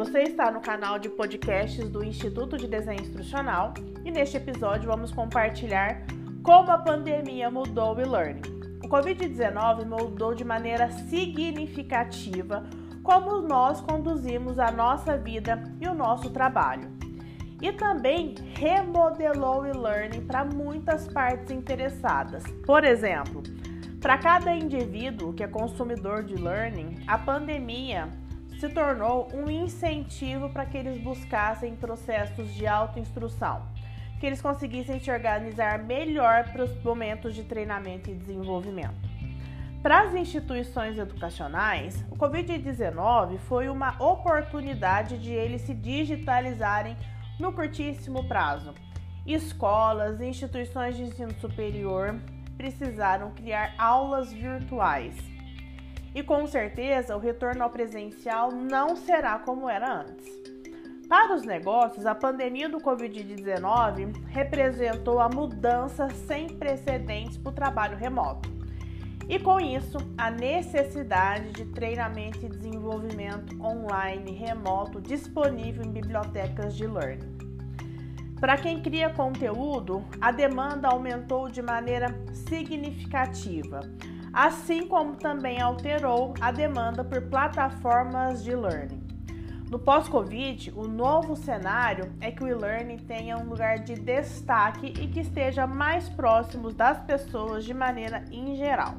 você está no canal de podcasts do Instituto de Desenho Instrucional e neste episódio vamos compartilhar como a pandemia mudou o e-learning. O Covid-19 mudou de maneira significativa como nós conduzimos a nossa vida e o nosso trabalho. E também remodelou o e-learning para muitas partes interessadas. Por exemplo, para cada indivíduo que é consumidor de learning, a pandemia se tornou um incentivo para que eles buscassem processos de autoinstrução, que eles conseguissem se organizar melhor para os momentos de treinamento e desenvolvimento. Para as instituições educacionais, o Covid-19 foi uma oportunidade de eles se digitalizarem no curtíssimo prazo. Escolas e instituições de ensino superior precisaram criar aulas virtuais. E com certeza o retorno ao presencial não será como era antes. Para os negócios, a pandemia do Covid-19 representou a mudança sem precedentes para o trabalho remoto. E com isso, a necessidade de treinamento e desenvolvimento online remoto disponível em bibliotecas de learning. Para quem cria conteúdo, a demanda aumentou de maneira significativa, assim como também alterou a demanda por plataformas de learning. No pós-Covid, o novo cenário é que o e-learning tenha um lugar de destaque e que esteja mais próximo das pessoas de maneira em geral.